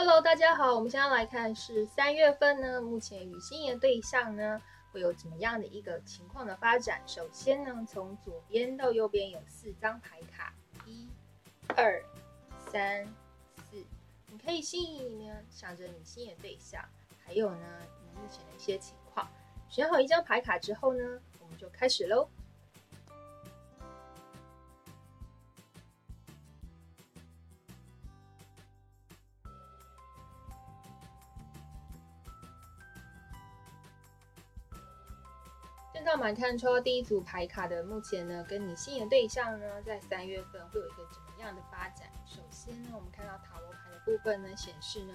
Hello，大家好，我们现在来看是三月份呢，目前与心仪的对象呢会有怎么样的一个情况的发展？首先呢，从左边到右边有四张牌卡，一、二、三、四，你可以心仪呢想着你心仪的对象，还有呢你目前的一些情况。选好一张牌卡之后呢，我们就开始喽。现在我们看抽第一组牌卡的，目前呢，跟你心仪对象呢，在三月份会有一个怎么样的发展？首先呢，我们看到塔罗牌的部分呢，显示呢，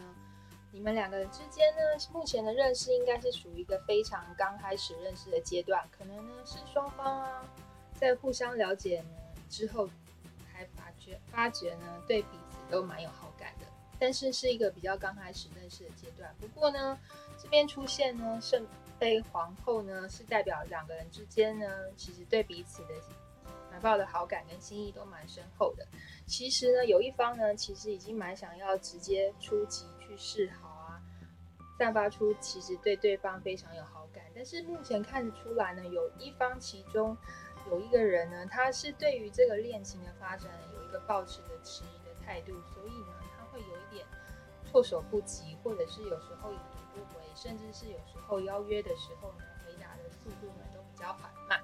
你们两个人之间呢，目前的认识应该是属于一个非常刚开始认识的阶段，可能呢是双方啊，在互相了解呢之后，才发觉发觉呢，对彼此都蛮有好，但是是一个比较刚开始认识的阶段。不过呢，这边出现呢，圣。杯皇后呢，是代表两个人之间呢，其实对彼此的怀抱的好感跟心意都蛮深厚的。其实呢，有一方呢，其实已经蛮想要直接出击去示好啊，散发出其实对对方非常有好感。但是目前看得出来呢，有一方其中有一个人呢，他是对于这个恋情的发展有一个抱持的迟疑的态度，所以呢，措手不及，或者是有时候已读。不回，甚至是有时候邀约的时候呢，回答的速度呢都比较缓慢。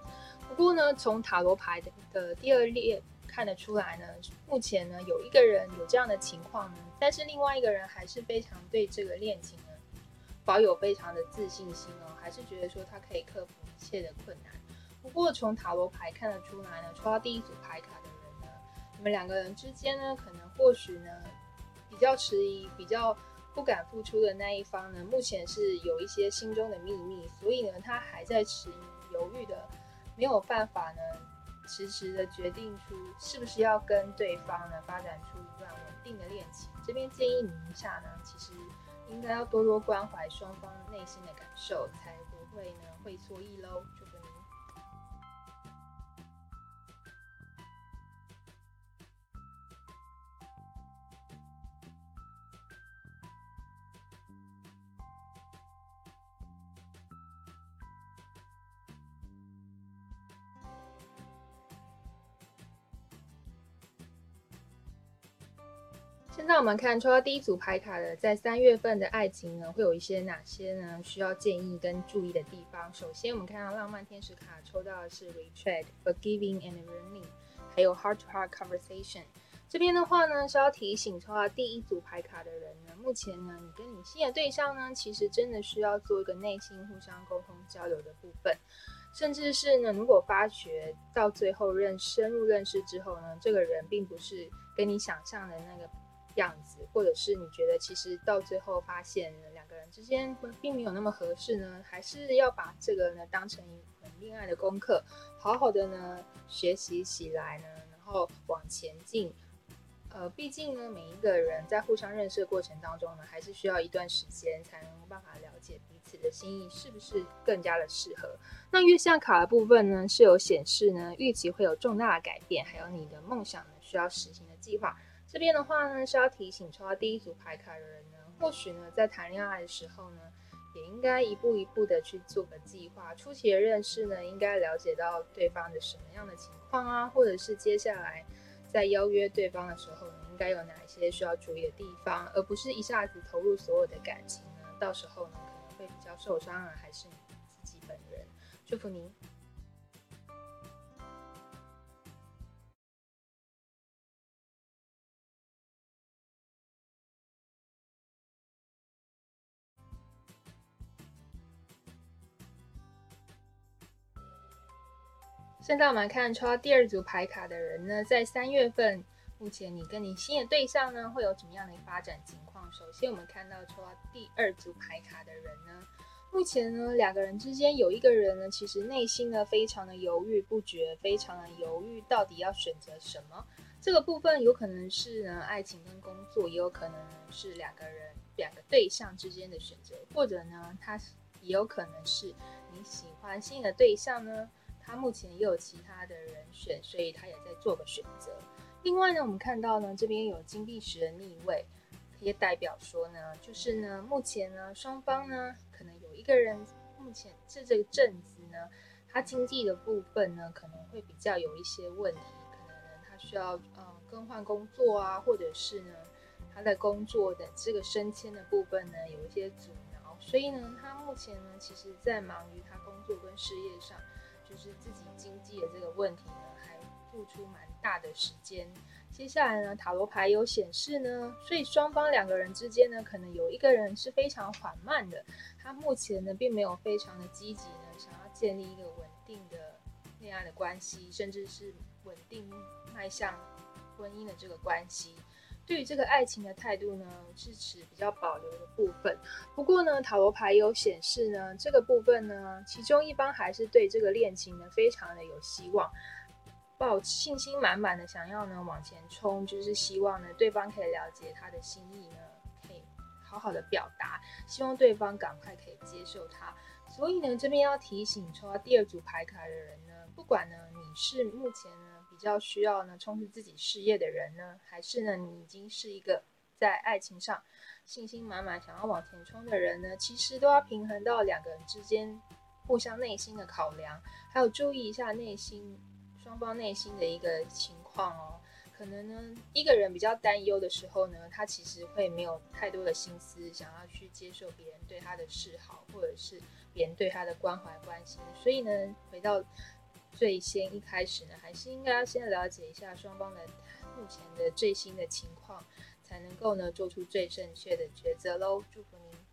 不过呢，从塔罗牌的的第二列看得出来呢，目前呢有一个人有这样的情况呢，但是另外一个人还是非常对这个恋情呢保有非常的自信心哦，还是觉得说他可以克服一切的困难。不过从塔罗牌看得出来呢，抽到第一组牌卡的人呢，你们两个人之间呢，可能或许呢比较迟疑，比较。不敢付出的那一方呢，目前是有一些心中的秘密，所以呢，他还在迟疑犹豫的，没有办法呢，迟迟的决定出是不是要跟对方呢发展出一段稳定的恋情。这边建议你一下呢，其实应该要多多关怀双方内心的感受，才不会呢会错意喽。现在我们看抽到第一组牌卡的，在三月份的爱情呢，会有一些哪些呢？需要建议跟注意的地方。首先，我们看到浪漫天使卡抽到的是 retreat, forgiving and running，还有 heart to heart conversation。这边的话呢，是要提醒抽到第一组牌卡的人呢，目前呢，你跟你新的对象呢，其实真的需要做一个内心互相沟通交流的部分，甚至是呢，如果发觉到最后认深入认识之后呢，这个人并不是跟你想象的那个。样子，或者是你觉得其实到最后发现两个人之间并没有那么合适呢？还是要把这个呢当成一门恋爱的功课，好好的呢学习起来呢，然后往前进。呃，毕竟呢，每一个人在互相认识的过程当中呢，还是需要一段时间才能办法了解彼此的心意是不是更加的适合。那月相卡的部分呢，是有显示呢预期会有重大的改变，还有你的梦想呢需要实行的计划。这边的话呢，是要提醒抽到第一组牌卡的人呢，或许呢，在谈恋爱的时候呢，也应该一步一步的去做个计划。初期的认识呢，应该了解到对方的什么样的情况啊，或者是接下来在邀约对方的时候呢，应该有哪一些需要注意的地方，而不是一下子投入所有的感情呢，到时候呢，可能会比较受伤啊，还是你自己本人。祝福您。现在我们看抽到第二组牌卡的人呢，在三月份，目前你跟你新的对象呢，会有怎么样的一个发展情况？首先，我们看到抽到第二组牌卡的人呢，目前呢，两个人之间有一个人呢，其实内心呢非常的犹豫不决，非常的犹豫，到底要选择什么？这个部分有可能是呢爱情跟工作，也有可能是两个人两个对象之间的选择，或者呢，他也有可能是你喜欢新的对象呢。他目前也有其他的人选，所以他也在做个选择。另外呢，我们看到呢，这边有金币石的逆位，也代表说呢，就是呢，目前呢，双方呢，可能有一个人目前这这个阵子呢，他经济的部分呢，可能会比较有一些问题，可能呢，他需要呃更换工作啊，或者是呢，他的工作的这个升迁的部分呢，有一些阻挠，所以呢，他目前呢，其实在忙于他工作跟事业上，就是自己经济的这个问题呢，还付出蛮大的时间。接下来呢，塔罗牌有显示呢，所以双方两个人之间呢，可能有一个人是非常缓慢的，他目前呢并没有非常的积极呢，想要建立一个稳定的恋爱的关系，甚至是稳定迈向婚姻的这个关系。对于这个爱情的态度呢，是持比较保留的部分。不过呢，塔罗牌有显示呢，这个部分呢，其中一方还是对这个恋情呢，非常的有希望。抱信心满满的想要呢往前冲，就是希望呢对方可以了解他的心意呢，可以好好的表达，希望对方赶快可以接受他。所以呢这边要提醒抽到第二组牌卡的人呢，不管呢你是目前呢比较需要呢充实自己事业的人呢，还是呢你已经是一个在爱情上信心满满想要往前冲的人呢，其实都要平衡到两个人之间互相内心的考量，还有注意一下内心。双方内心的一个情况哦，可能呢，一个人比较担忧的时候呢，他其实会没有太多的心思想要去接受别人对他的示好，或者是别人对他的关怀关心。所以呢，回到最先一开始呢，还是应该要先了解一下双方的目前的最新的情况，才能够呢做出最正确的抉择喽。祝福您。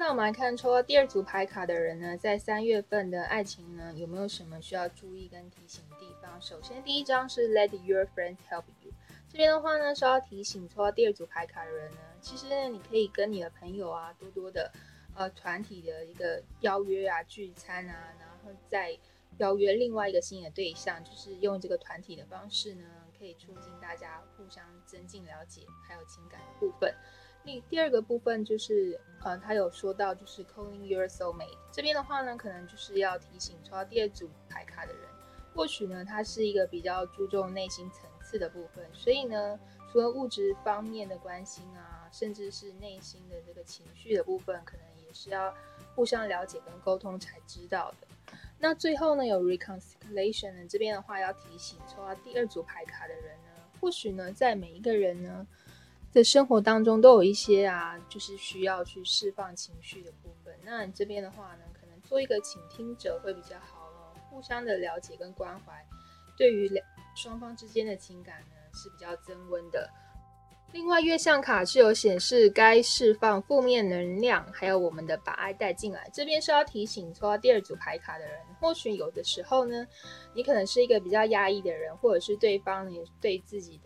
那我们来看抽到第二组牌卡的人呢，在三月份的爱情呢，有没有什么需要注意跟提醒的地方？首先，第一张是 Let your friends help you。这边的话呢，是要提醒抽到第二组牌卡的人呢，其实，你可以跟你的朋友啊，多多的呃团体的一个邀约啊、聚餐啊，然后再邀约另外一个新的对象，就是用这个团体的方式呢，可以促进大家互相增进了解，还有情感的部分。第第二个部分就是，呃，他有说到就是 calling your soulmate 这边的话呢，可能就是要提醒抽到第二组牌卡的人，或许呢，他是一个比较注重内心层次的部分，所以呢，除了物质方面的关心啊，甚至是内心的这个情绪的部分，可能也是要互相了解跟沟通才知道的。那最后呢，有 reconciliation 呢，这边的话要提醒抽到第二组牌卡的人呢，或许呢，在每一个人呢。在生活当中都有一些啊，就是需要去释放情绪的部分。那你这边的话呢，可能做一个倾听者会比较好哦，互相的了解跟关怀，对于两双方之间的情感呢是比较增温的。另外，月相卡是有显示该释放负面能量，还有我们的把爱带进来。这边是要提醒抽到第二组牌卡的人，或许有的时候呢，你可能是一个比较压抑的人，或者是对方也对自己的